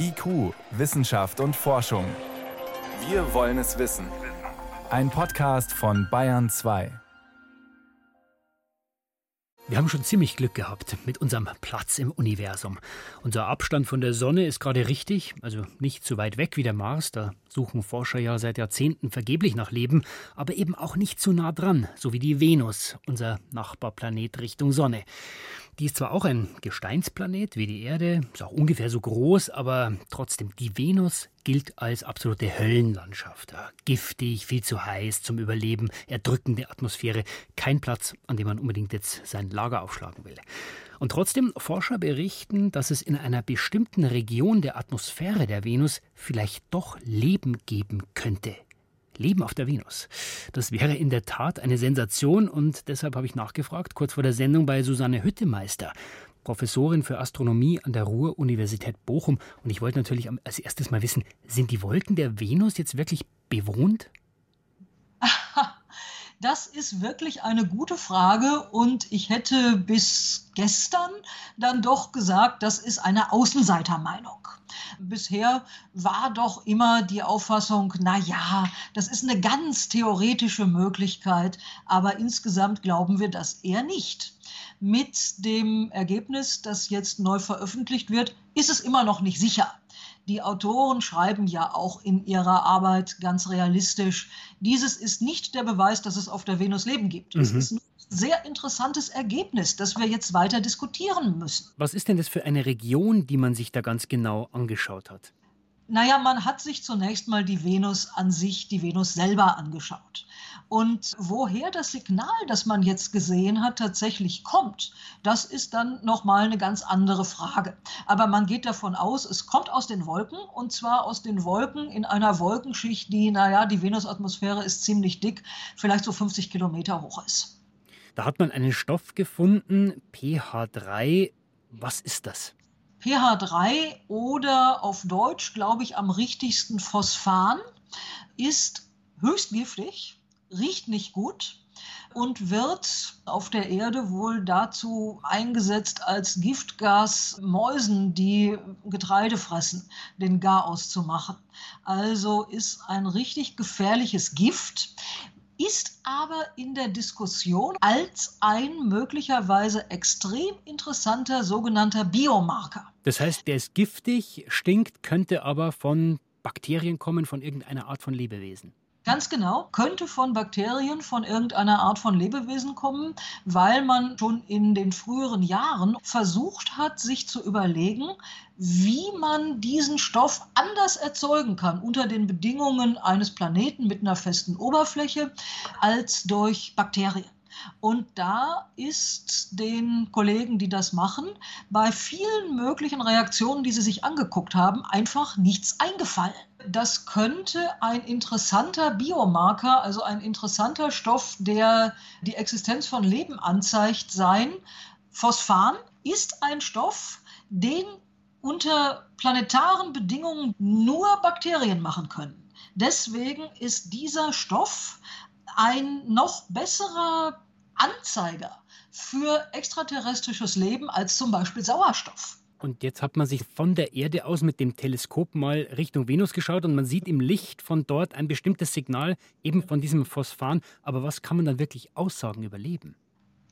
IQ, Wissenschaft und Forschung. Wir wollen es wissen. Ein Podcast von Bayern 2. Wir haben schon ziemlich Glück gehabt mit unserem Platz im Universum. Unser Abstand von der Sonne ist gerade richtig, also nicht so weit weg wie der Mars, da suchen Forscher ja seit Jahrzehnten vergeblich nach Leben, aber eben auch nicht zu nah dran, so wie die Venus, unser Nachbarplanet Richtung Sonne. Die ist zwar auch ein Gesteinsplanet wie die Erde, ist auch ungefähr so groß, aber trotzdem, die Venus gilt als absolute Höllenlandschaft. Giftig, viel zu heiß zum Überleben, erdrückende Atmosphäre, kein Platz, an dem man unbedingt jetzt sein Lager aufschlagen will. Und trotzdem, Forscher berichten, dass es in einer bestimmten Region der Atmosphäre der Venus vielleicht doch Leben geben könnte. Leben auf der Venus. Das wäre in der Tat eine Sensation und deshalb habe ich nachgefragt, kurz vor der Sendung bei Susanne Hüttemeister, Professorin für Astronomie an der Ruhr-Universität Bochum. Und ich wollte natürlich als erstes mal wissen, sind die Wolken der Venus jetzt wirklich bewohnt? Das ist wirklich eine gute Frage und ich hätte bis gestern dann doch gesagt, das ist eine Außenseitermeinung. Bisher war doch immer die Auffassung, na ja, das ist eine ganz theoretische Möglichkeit, aber insgesamt glauben wir das eher nicht. Mit dem Ergebnis, das jetzt neu veröffentlicht wird, ist es immer noch nicht sicher. Die Autoren schreiben ja auch in ihrer Arbeit ganz realistisch, dieses ist nicht der Beweis, dass es auf der Venus Leben gibt. Mhm. Es ist ein sehr interessantes Ergebnis, das wir jetzt weiter diskutieren müssen. Was ist denn das für eine Region, die man sich da ganz genau angeschaut hat? Naja, man hat sich zunächst mal die Venus an sich, die Venus selber angeschaut. Und woher das Signal, das man jetzt gesehen hat, tatsächlich kommt, das ist dann nochmal eine ganz andere Frage. Aber man geht davon aus, es kommt aus den Wolken und zwar aus den Wolken in einer Wolkenschicht, die, naja, die Venusatmosphäre ist ziemlich dick, vielleicht so 50 Kilometer hoch ist. Da hat man einen Stoff gefunden, pH3. Was ist das? pH3 oder auf Deutsch, glaube ich, am richtigsten Phosphan ist höchst giftig, riecht nicht gut und wird auf der Erde wohl dazu eingesetzt, als Giftgas Mäusen, die Getreide fressen, den Garaus zu machen. Also ist ein richtig gefährliches Gift ist aber in der Diskussion als ein möglicherweise extrem interessanter sogenannter Biomarker. Das heißt, der ist giftig, stinkt, könnte aber von Bakterien kommen, von irgendeiner Art von Lebewesen. Ganz genau, könnte von Bakterien, von irgendeiner Art von Lebewesen kommen, weil man schon in den früheren Jahren versucht hat, sich zu überlegen, wie man diesen Stoff anders erzeugen kann unter den Bedingungen eines Planeten mit einer festen Oberfläche als durch Bakterien. Und da ist den Kollegen, die das machen, bei vielen möglichen Reaktionen, die sie sich angeguckt haben, einfach nichts eingefallen. Das könnte ein interessanter Biomarker, also ein interessanter Stoff, der die Existenz von Leben anzeigt, sein. Phosphan ist ein Stoff, den unter planetaren Bedingungen nur Bakterien machen können. Deswegen ist dieser Stoff ein noch besserer Anzeiger für extraterrestrisches Leben als zum Beispiel Sauerstoff. Und jetzt hat man sich von der Erde aus mit dem Teleskop mal Richtung Venus geschaut und man sieht im Licht von dort ein bestimmtes Signal, eben von diesem Phosphan. Aber was kann man dann wirklich aussagen über Leben?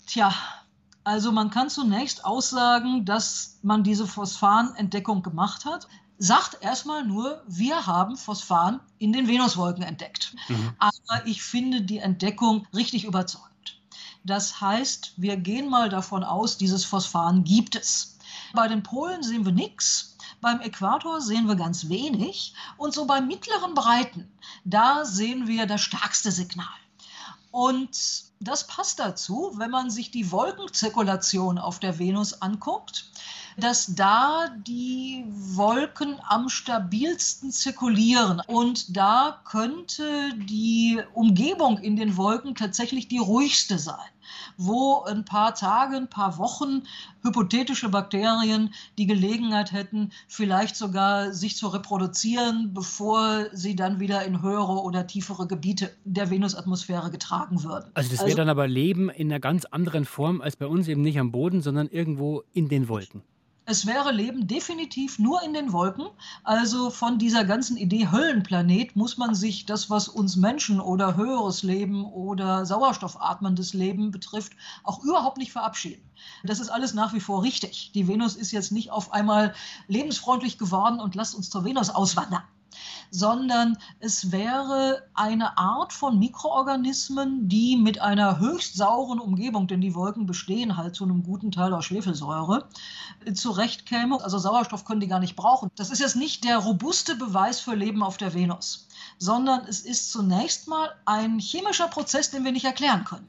Tja, also man kann zunächst aussagen, dass man diese Phosphan-Entdeckung gemacht hat sagt erstmal nur, wir haben Phosphan in den Venuswolken entdeckt. Mhm. Aber ich finde die Entdeckung richtig überzeugend. Das heißt, wir gehen mal davon aus, dieses Phosphan gibt es. Bei den Polen sehen wir nichts. Beim Äquator sehen wir ganz wenig. Und so bei mittleren Breiten, da sehen wir das stärkste Signal. Und das passt dazu, wenn man sich die Wolkenzirkulation auf der Venus anguckt, dass da die Wolken am stabilsten zirkulieren. Und da könnte die Umgebung in den Wolken tatsächlich die ruhigste sein wo ein paar Tage, ein paar Wochen hypothetische Bakterien die Gelegenheit hätten, vielleicht sogar sich zu reproduzieren, bevor sie dann wieder in höhere oder tiefere Gebiete der Venusatmosphäre getragen würden. Also das wäre also, dann aber Leben in einer ganz anderen Form als bei uns, eben nicht am Boden, sondern irgendwo in den Wolken. Es wäre Leben definitiv nur in den Wolken. Also von dieser ganzen Idee Höllenplanet muss man sich das, was uns Menschen oder höheres Leben oder sauerstoffatmendes Leben betrifft, auch überhaupt nicht verabschieden. Das ist alles nach wie vor richtig. Die Venus ist jetzt nicht auf einmal lebensfreundlich geworden und lasst uns zur Venus auswandern sondern es wäre eine Art von Mikroorganismen, die mit einer höchst sauren Umgebung, denn die Wolken bestehen halt zu einem guten Teil aus Schwefelsäure, zurechtkäme. Also Sauerstoff können die gar nicht brauchen. Das ist jetzt nicht der robuste Beweis für Leben auf der Venus, sondern es ist zunächst mal ein chemischer Prozess, den wir nicht erklären können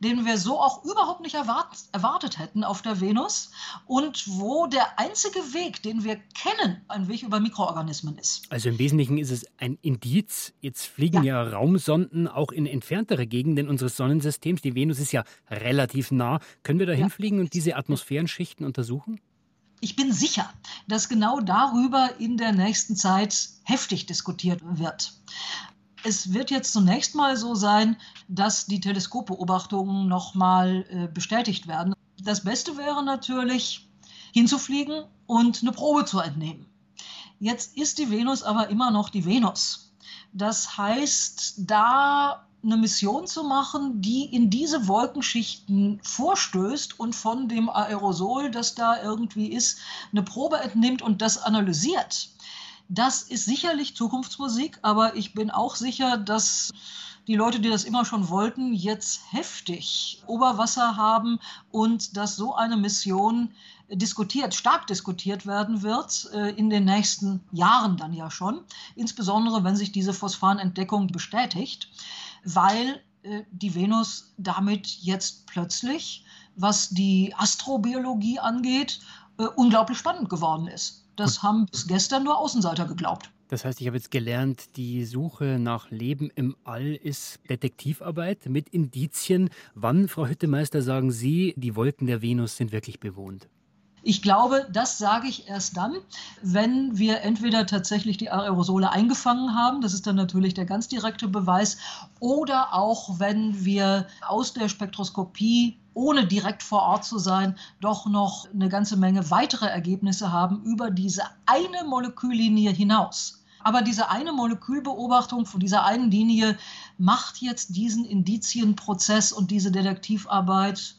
den wir so auch überhaupt nicht erwart erwartet hätten auf der Venus und wo der einzige Weg, den wir kennen, ein Weg über Mikroorganismen ist. Also im Wesentlichen ist es ein Indiz. Jetzt fliegen ja, ja Raumsonden auch in entferntere Gegenden unseres Sonnensystems. Die Venus ist ja relativ nah. Können wir da hinfliegen ja. und diese Atmosphärenschichten untersuchen? Ich bin sicher, dass genau darüber in der nächsten Zeit heftig diskutiert wird. Es wird jetzt zunächst mal so sein, dass die Teleskopbeobachtungen nochmal äh, bestätigt werden. Das Beste wäre natürlich, hinzufliegen und eine Probe zu entnehmen. Jetzt ist die Venus aber immer noch die Venus. Das heißt, da eine Mission zu machen, die in diese Wolkenschichten vorstößt und von dem Aerosol, das da irgendwie ist, eine Probe entnimmt und das analysiert das ist sicherlich Zukunftsmusik, aber ich bin auch sicher, dass die Leute, die das immer schon wollten, jetzt heftig Oberwasser haben und dass so eine Mission diskutiert, stark diskutiert werden wird, äh, in den nächsten Jahren dann ja schon, insbesondere wenn sich diese Phosphanentdeckung bestätigt, weil äh, die Venus damit jetzt plötzlich, was die Astrobiologie angeht, äh, unglaublich spannend geworden ist. Das haben bis gestern nur Außenseiter geglaubt. Das heißt, ich habe jetzt gelernt, die Suche nach Leben im All ist Detektivarbeit mit Indizien. Wann, Frau Hüttemeister, sagen Sie, die Wolken der Venus sind wirklich bewohnt? Ich glaube, das sage ich erst dann, wenn wir entweder tatsächlich die Aerosole eingefangen haben, das ist dann natürlich der ganz direkte Beweis, oder auch wenn wir aus der Spektroskopie ohne direkt vor Ort zu sein, doch noch eine ganze Menge weitere Ergebnisse haben über diese eine Moleküllinie hinaus. Aber diese eine Molekülbeobachtung von dieser einen Linie macht jetzt diesen Indizienprozess und diese Detektivarbeit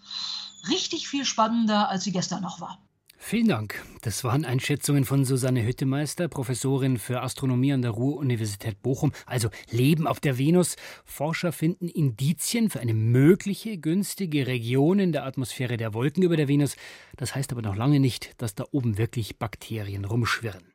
richtig viel spannender, als sie gestern noch war. Vielen Dank. Das waren Einschätzungen von Susanne Hüttemeister, Professorin für Astronomie an der Ruhr-Universität Bochum. Also Leben auf der Venus. Forscher finden Indizien für eine mögliche günstige Region in der Atmosphäre der Wolken über der Venus. Das heißt aber noch lange nicht, dass da oben wirklich Bakterien rumschwirren.